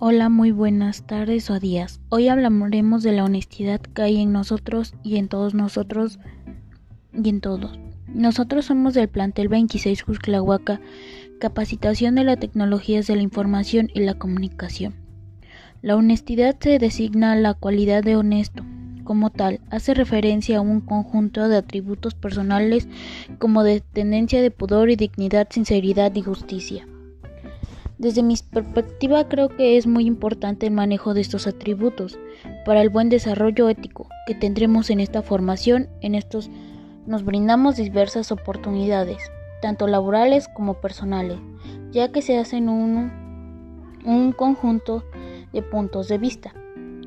Hola, muy buenas tardes o días. Hoy hablaremos de la honestidad que hay en nosotros y en todos nosotros y en todos. Nosotros somos del plantel 26 Jusclahuaca, capacitación de las tecnologías de la información y la comunicación. La honestidad se designa la cualidad de honesto. Como tal, hace referencia a un conjunto de atributos personales como de tendencia de pudor y dignidad, sinceridad y justicia. Desde mi perspectiva creo que es muy importante el manejo de estos atributos para el buen desarrollo ético que tendremos en esta formación. En estos nos brindamos diversas oportunidades, tanto laborales como personales, ya que se hacen un, un conjunto de puntos de vista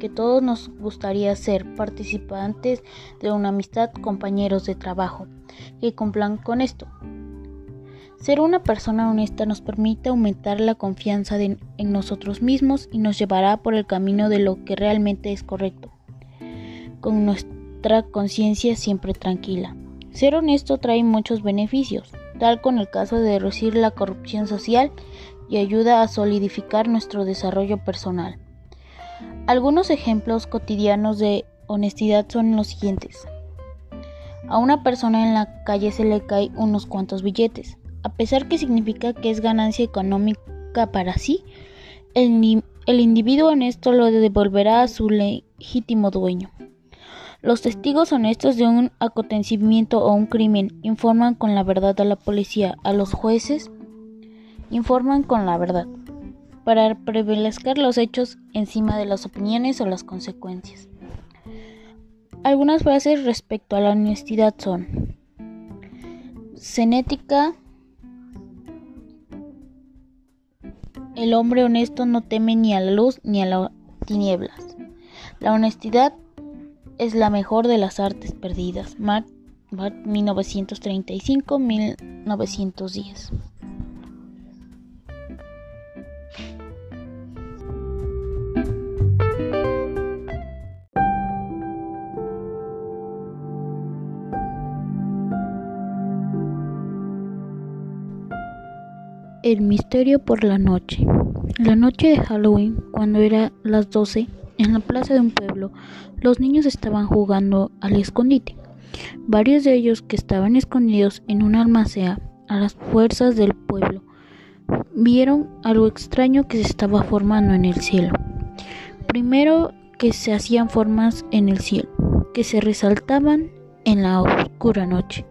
que todos nos gustaría ser participantes de una amistad, compañeros de trabajo, que cumplan con esto. Ser una persona honesta nos permite aumentar la confianza en nosotros mismos y nos llevará por el camino de lo que realmente es correcto, con nuestra conciencia siempre tranquila. Ser honesto trae muchos beneficios, tal con el caso de reducir la corrupción social y ayuda a solidificar nuestro desarrollo personal. Algunos ejemplos cotidianos de honestidad son los siguientes. A una persona en la calle se le caen unos cuantos billetes a pesar que significa que es ganancia económica para sí, el, el individuo honesto lo devolverá a su legítimo dueño. Los testigos honestos de un acontecimiento o un crimen informan con la verdad a la policía, a los jueces informan con la verdad, para prevalecer los hechos encima de las opiniones o las consecuencias. Algunas frases respecto a la honestidad son Cenética El hombre honesto no teme ni a la luz ni a las tinieblas. La honestidad es la mejor de las artes perdidas. Mark 1935-1910. El misterio por la noche. La noche de Halloween, cuando era las 12, en la plaza de un pueblo, los niños estaban jugando al escondite. Varios de ellos que estaban escondidos en una almacea a las fuerzas del pueblo vieron algo extraño que se estaba formando en el cielo. Primero que se hacían formas en el cielo, que se resaltaban en la oscura noche.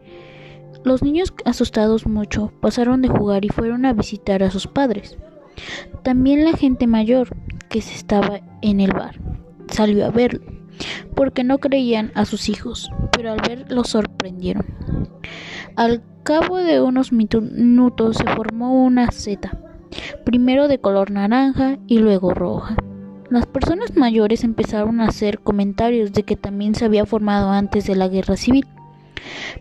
Los niños, asustados mucho, pasaron de jugar y fueron a visitar a sus padres. También la gente mayor, que se estaba en el bar, salió a verlo, porque no creían a sus hijos, pero al ver los sorprendieron. Al cabo de unos minutos se formó una seta, primero de color naranja y luego roja. Las personas mayores empezaron a hacer comentarios de que también se había formado antes de la guerra civil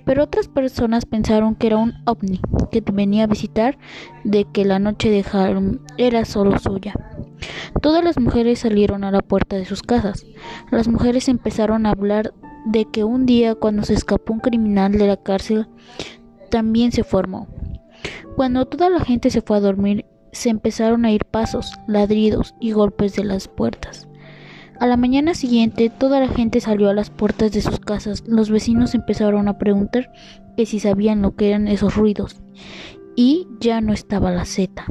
pero otras personas pensaron que era un ovni que venía a visitar, de que la noche de Halloween era solo suya. Todas las mujeres salieron a la puerta de sus casas. Las mujeres empezaron a hablar de que un día cuando se escapó un criminal de la cárcel, también se formó. Cuando toda la gente se fue a dormir, se empezaron a ir pasos, ladridos y golpes de las puertas. A la mañana siguiente toda la gente salió a las puertas de sus casas. Los vecinos empezaron a preguntar que si sabían lo que eran esos ruidos. Y ya no estaba la seta.